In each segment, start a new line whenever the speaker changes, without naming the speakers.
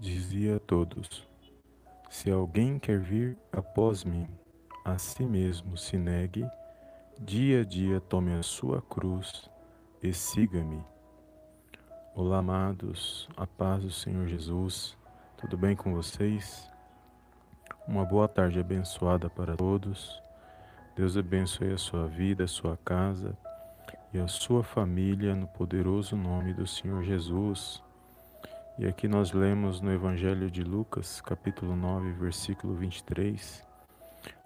dizia a todos: Se alguém quer vir após mim, a si mesmo se negue, dia a dia tome a sua cruz e siga-me. Olá, amados, a paz do Senhor Jesus, tudo bem com vocês? Uma boa tarde abençoada para todos. Deus abençoe a sua vida, a sua casa e a sua família no poderoso nome do Senhor Jesus. E aqui nós lemos no Evangelho de Lucas, capítulo 9, versículo 23,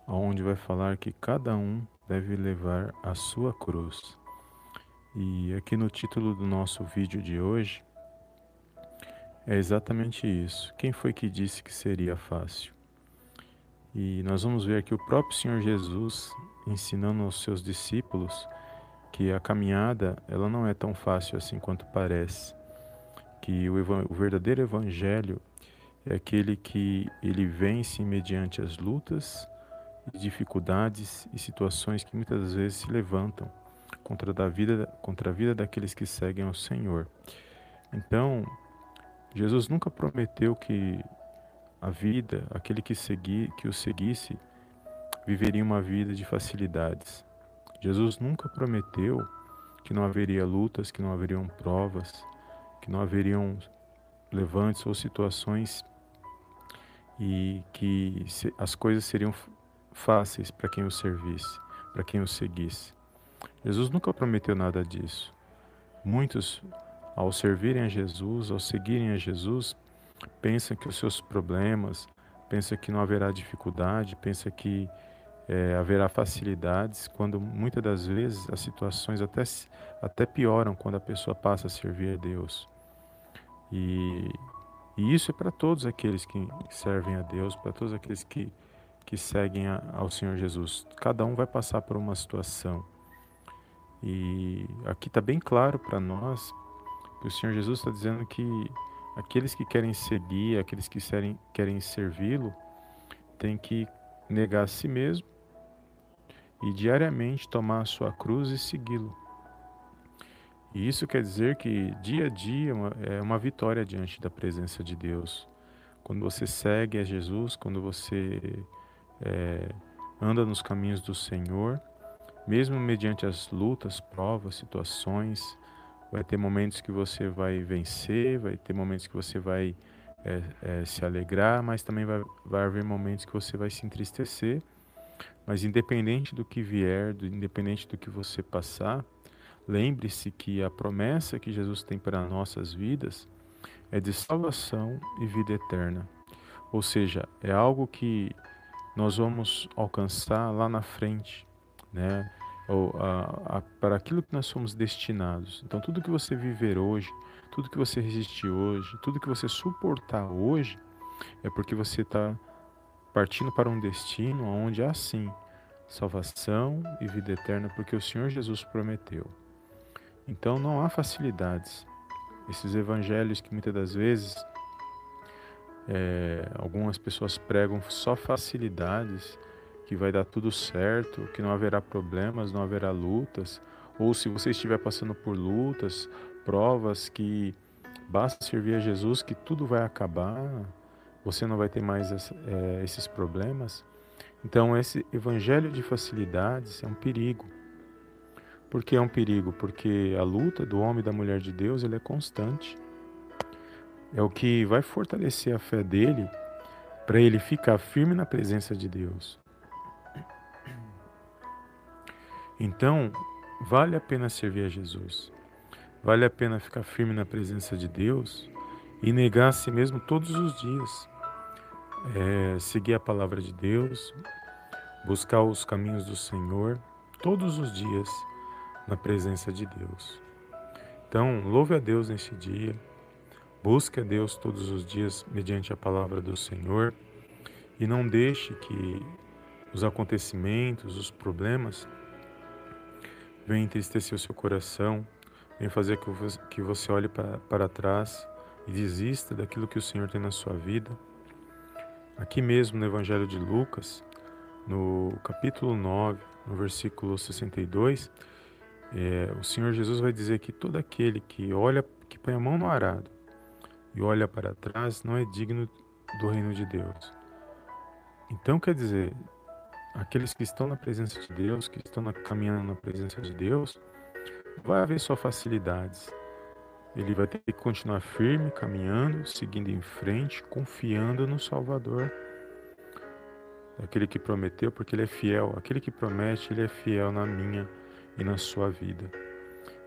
onde vai falar que cada um deve levar a sua cruz. E aqui no título do nosso vídeo de hoje é exatamente isso. Quem foi que disse que seria fácil? E nós vamos ver aqui o próprio Senhor Jesus ensinando aos seus discípulos que a caminhada ela não é tão fácil assim quanto parece que o, o verdadeiro evangelho é aquele que ele vence mediante as lutas dificuldades e situações que muitas vezes se levantam contra, da vida, contra a vida daqueles que seguem ao Senhor. Então, Jesus nunca prometeu que a vida, aquele que, segui, que o seguisse, viveria uma vida de facilidades. Jesus nunca prometeu que não haveria lutas, que não haveriam provas, que não haveriam levantes ou situações e que as coisas seriam fáceis para quem o servisse, para quem o seguisse. Jesus nunca prometeu nada disso. Muitos, ao servirem a Jesus, ao seguirem a Jesus, pensam que os seus problemas, pensam que não haverá dificuldade, pensam que é, haverá facilidades, quando muitas das vezes as situações até, até pioram quando a pessoa passa a servir a Deus. E, e isso é para todos aqueles que servem a Deus, para todos aqueles que, que seguem a, ao Senhor Jesus. Cada um vai passar por uma situação. E aqui está bem claro para nós que o Senhor Jesus está dizendo que aqueles que querem seguir, aqueles que querem, querem servi-lo, têm que negar a si mesmo e diariamente tomar a sua cruz e segui-lo. E isso quer dizer que dia a dia é uma vitória diante da presença de Deus. Quando você segue a Jesus, quando você é, anda nos caminhos do Senhor, mesmo mediante as lutas, provas, situações, vai ter momentos que você vai vencer, vai ter momentos que você vai é, é, se alegrar, mas também vai, vai haver momentos que você vai se entristecer. Mas independente do que vier, independente do que você passar, Lembre-se que a promessa que Jesus tem para nossas vidas é de salvação e vida eterna. Ou seja, é algo que nós vamos alcançar lá na frente, né? Ou, a, a, para aquilo que nós somos destinados. Então, tudo que você viver hoje, tudo que você resistir hoje, tudo que você suportar hoje, é porque você está partindo para um destino onde há sim salvação e vida eterna, porque o Senhor Jesus prometeu. Então não há facilidades. Esses evangelhos que muitas das vezes é, algumas pessoas pregam só facilidades, que vai dar tudo certo, que não haverá problemas, não haverá lutas, ou se você estiver passando por lutas, provas que basta servir a Jesus que tudo vai acabar, você não vai ter mais é, esses problemas. Então esse evangelho de facilidades é um perigo. Por que é um perigo? Porque a luta do homem e da mulher de Deus ele é constante. É o que vai fortalecer a fé dele para ele ficar firme na presença de Deus. Então, vale a pena servir a Jesus. Vale a pena ficar firme na presença de Deus e negar a si mesmo todos os dias. É, seguir a palavra de Deus, buscar os caminhos do Senhor todos os dias na presença de Deus. Então, louve a Deus neste dia, busque a Deus todos os dias mediante a palavra do Senhor e não deixe que os acontecimentos, os problemas venham entristecer o seu coração, venham fazer que você olhe para, para trás e desista daquilo que o Senhor tem na sua vida. Aqui mesmo no Evangelho de Lucas, no capítulo 9, no versículo 62, é, o Senhor Jesus vai dizer que todo aquele que olha, que põe a mão no arado e olha para trás não é digno do reino de Deus. Então, quer dizer, aqueles que estão na presença de Deus, que estão caminhando na presença de Deus, vai haver só facilidades. Ele vai ter que continuar firme, caminhando, seguindo em frente, confiando no Salvador. Aquele que prometeu, porque ele é fiel. Aquele que promete, ele é fiel na minha e na sua vida.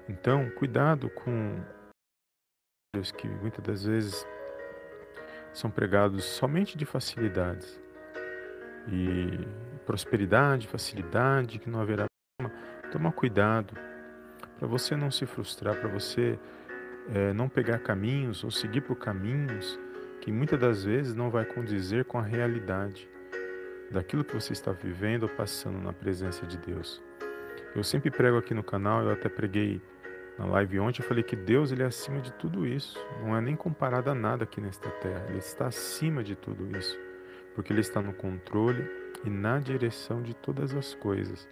Então, cuidado com os que muitas das vezes são pregados somente de facilidades e prosperidade, facilidade, que não haverá problema. Toma cuidado para você não se frustrar, para você é, não pegar caminhos ou seguir por caminhos que muitas das vezes não vai condizer com a realidade daquilo que você está vivendo ou passando na presença de Deus. Eu sempre prego aqui no canal, eu até preguei na live ontem, eu falei que Deus ele é acima de tudo isso. Não é nem comparado a nada aqui nesta terra. Ele está acima de tudo isso, porque ele está no controle e na direção de todas as coisas.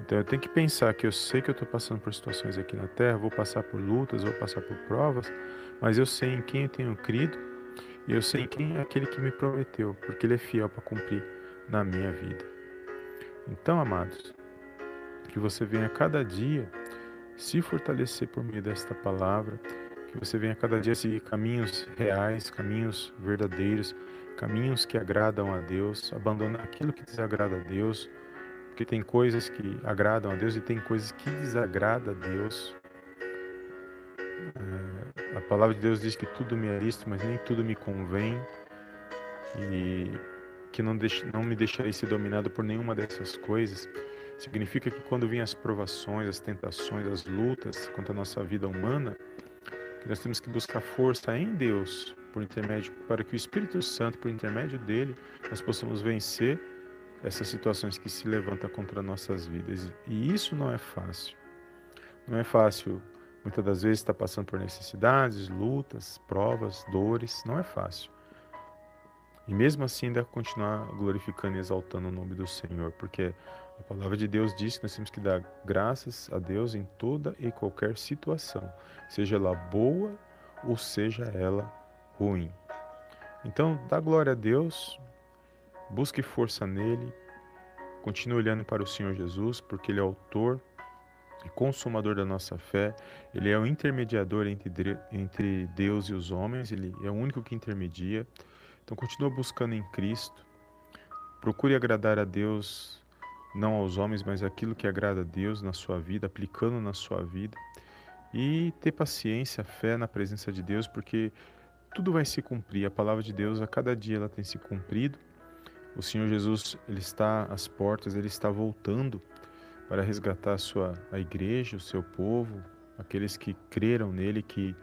Então eu tenho que pensar que eu sei que eu estou passando por situações aqui na terra, vou passar por lutas, vou passar por provas, mas eu sei em quem eu tenho crido e eu sei quem é aquele que me prometeu, porque ele é fiel para cumprir na minha vida. Então, amados, que você venha cada dia se fortalecer por meio desta palavra, que você venha cada dia seguir caminhos reais, caminhos verdadeiros, caminhos que agradam a Deus, abandonar aquilo que desagrada a Deus, porque tem coisas que agradam a Deus e tem coisas que desagradam a Deus. É, a palavra de Deus diz que tudo me é lícito, mas nem tudo me convém. E que não, deixe, não me deixarei ser dominado por nenhuma dessas coisas, significa que quando vêm as provações, as tentações, as lutas contra a nossa vida humana, nós temos que buscar força em Deus por intermédio para que o Espírito Santo, por intermédio dele, nós possamos vencer essas situações que se levantam contra nossas vidas. E isso não é fácil. Não é fácil. Muitas das vezes está passando por necessidades, lutas, provas, dores. Não é fácil. E mesmo assim ainda continuar glorificando e exaltando o nome do Senhor, porque a palavra de Deus diz que nós temos que dar graças a Deus em toda e qualquer situação, seja ela boa ou seja ela ruim. Então, dá glória a Deus, busque força nele, continue olhando para o Senhor Jesus, porque ele é autor e consumador da nossa fé, ele é o intermediador entre, Deus e os homens, ele é o único que intermedia. Então continua buscando em Cristo. Procure agradar a Deus, não aos homens, mas aquilo que agrada a Deus na sua vida, aplicando na sua vida. E ter paciência, fé na presença de Deus, porque tudo vai se cumprir. A palavra de Deus a cada dia ela tem se cumprido. O Senhor Jesus, ele está às portas, ele está voltando para resgatar a sua a igreja, o seu povo, aqueles que creram nele, que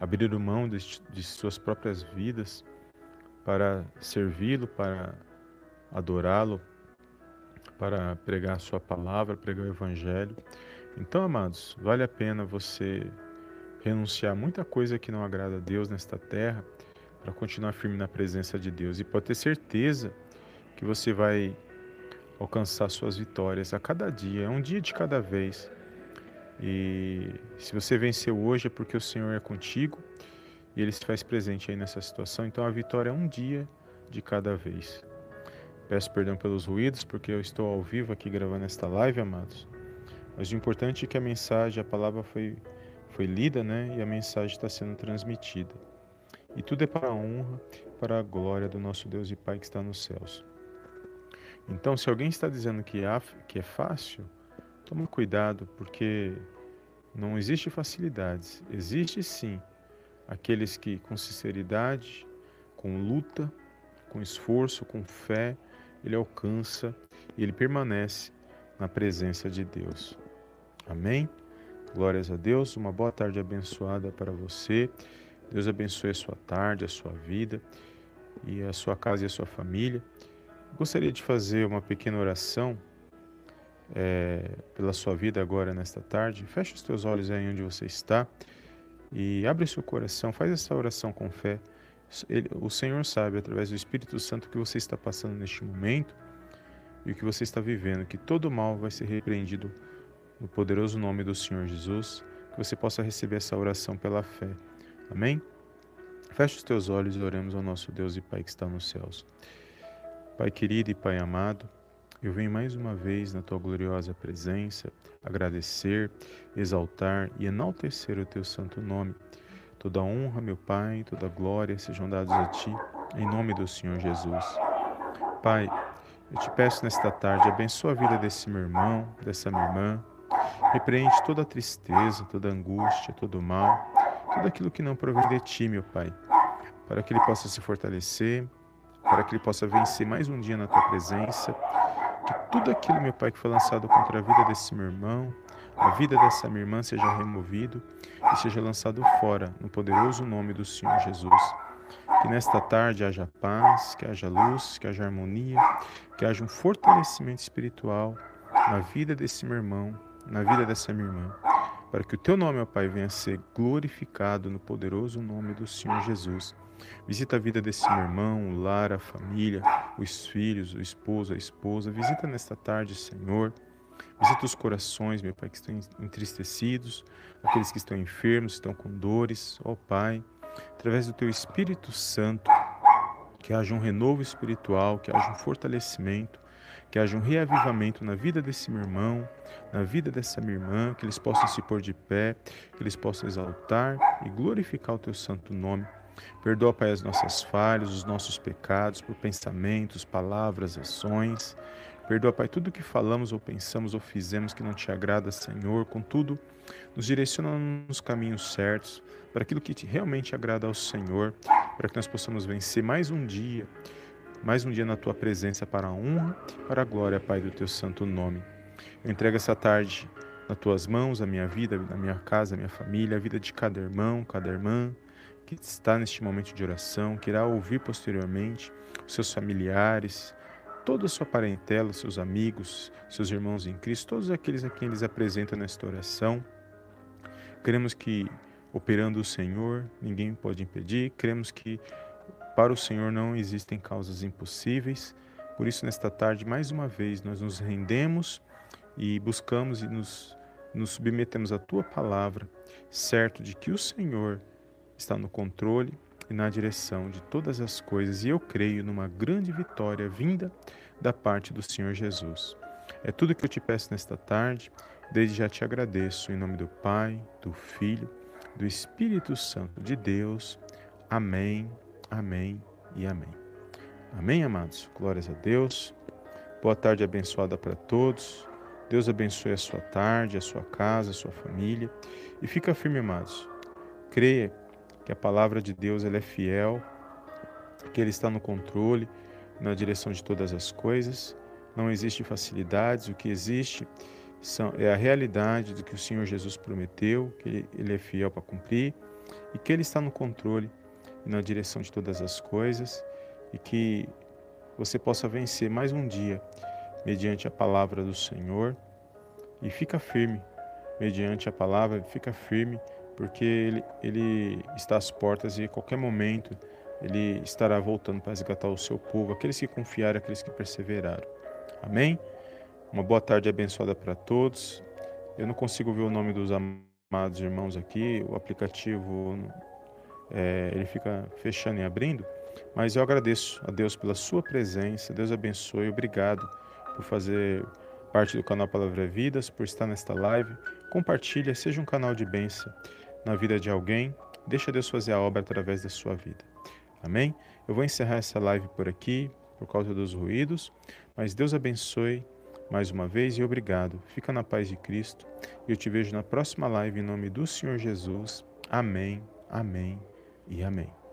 abriram mão de, de suas próprias vidas para servi-lo, para adorá-lo, para pregar a sua palavra, pregar o evangelho. Então, amados, vale a pena você renunciar a muita coisa que não agrada a Deus nesta terra para continuar firme na presença de Deus e pode ter certeza que você vai alcançar suas vitórias a cada dia, é um dia de cada vez. E se você venceu hoje é porque o Senhor é contigo e ele se faz presente aí nessa situação. Então a vitória é um dia de cada vez. Peço perdão pelos ruídos, porque eu estou ao vivo aqui gravando esta live, amados. Mas o importante é que a mensagem, a palavra foi, foi lida, né? E a mensagem está sendo transmitida. E tudo é para a honra, para a glória do nosso Deus e Pai que está nos céus. Então, se alguém está dizendo que é, é fácil, toma cuidado, porque não existe facilidades. Existe sim aqueles que com sinceridade, com luta, com esforço, com fé, ele alcança e ele permanece na presença de Deus. Amém? Glórias a Deus, uma boa tarde abençoada para você. Deus abençoe a sua tarde, a sua vida e a sua casa e a sua família. Gostaria de fazer uma pequena oração é, pela sua vida agora nesta tarde. Feche os teus olhos aí onde você está. E abre seu coração, faz essa oração com fé. Ele, o Senhor sabe, através do Espírito Santo, o que você está passando neste momento e o que você está vivendo, que todo mal vai ser repreendido no poderoso nome do Senhor Jesus, que você possa receber essa oração pela fé. Amém? Feche os teus olhos e oremos ao nosso Deus e Pai que está nos céus. Pai querido e Pai amado, eu venho mais uma vez na tua gloriosa presença agradecer, exaltar e enaltecer o teu santo nome. Toda honra, meu Pai, toda glória sejam dados a ti, em nome do Senhor Jesus. Pai, eu te peço nesta tarde, abençoa a vida desse meu irmão, dessa minha irmã. Repreende toda a tristeza, toda a angústia, todo o mal, tudo aquilo que não provém de ti, meu Pai, para que ele possa se fortalecer, para que ele possa vencer mais um dia na tua presença. Que tudo aquilo, meu Pai, que foi lançado contra a vida desse meu irmão, a vida dessa minha irmã seja removido e seja lançado fora, no poderoso nome do Senhor Jesus. Que nesta tarde haja paz, que haja luz, que haja harmonia, que haja um fortalecimento espiritual na vida desse meu irmão, na vida dessa minha irmã para que o teu nome, ó Pai, venha a ser glorificado no poderoso nome do Senhor Jesus. Visita a vida desse meu irmão, o lar, a família, os filhos, o esposo, a esposa. Visita nesta tarde, Senhor. Visita os corações, meu Pai, que estão entristecidos, aqueles que estão enfermos, estão com dores. Ó Pai, através do Teu Espírito Santo, que haja um renovo espiritual, que haja um fortalecimento, que haja um reavivamento na vida desse meu irmão, na vida dessa minha irmã, que eles possam se pôr de pé, que eles possam exaltar e glorificar o teu santo nome. Perdoa, Pai, as nossas falhas, os nossos pecados, por pensamentos, palavras, ações. Perdoa, Pai, tudo que falamos ou pensamos ou fizemos que não te agrada, Senhor. Contudo, nos direciona nos caminhos certos, para aquilo que te realmente agrada ao Senhor, para que nós possamos vencer mais um dia mais um dia na tua presença para a honra, para a glória, Pai, do teu santo nome. Eu entrego essa tarde nas tuas mãos, a minha vida, a minha casa, a minha família, a vida de cada irmão, cada irmã que está neste momento de oração, que irá ouvir posteriormente, os seus familiares, toda a sua parentela, seus amigos, seus irmãos em Cristo, todos aqueles a quem eles apresentam nesta oração. Queremos que, operando o Senhor, ninguém pode impedir, queremos que para o Senhor não existem causas impossíveis. Por isso, nesta tarde, mais uma vez, nós nos rendemos e buscamos e nos, nos submetemos à tua palavra, certo de que o Senhor está no controle e na direção de todas as coisas, e eu creio numa grande vitória vinda da parte do Senhor Jesus. É tudo que eu te peço nesta tarde, desde já te agradeço, em nome do Pai, do Filho, do Espírito Santo de Deus. Amém Amém e amém. Amém, amados? Glórias a Deus. Boa tarde abençoada para todos. Deus abençoe a sua tarde, a sua casa, a sua família. E fica firme, amados. Creia que a palavra de Deus ela é fiel, que Ele está no controle, na direção de todas as coisas. Não existe facilidades, o que existe são, é a realidade do que o Senhor Jesus prometeu, que Ele é fiel para cumprir e que Ele está no controle e na direção de todas as coisas e que você possa vencer mais um dia mediante a palavra do Senhor e fica firme mediante a palavra, fica firme porque ele, ele está às portas e a qualquer momento ele estará voltando para resgatar o seu povo, aqueles que confiaram, aqueles que perseveraram. Amém? Uma boa tarde abençoada para todos. Eu não consigo ver o nome dos amados irmãos aqui, o aplicativo é, ele fica fechando e abrindo, mas eu agradeço a Deus pela sua presença, Deus abençoe, obrigado por fazer parte do canal Palavra Vidas, por estar nesta live, compartilha, seja um canal de bênção na vida de alguém, deixa Deus fazer a obra através da sua vida. Amém? Eu vou encerrar essa live por aqui, por causa dos ruídos, mas Deus abençoe mais uma vez e obrigado. Fica na paz de Cristo e eu te vejo na próxima live em nome do Senhor Jesus. Amém, amém e amém.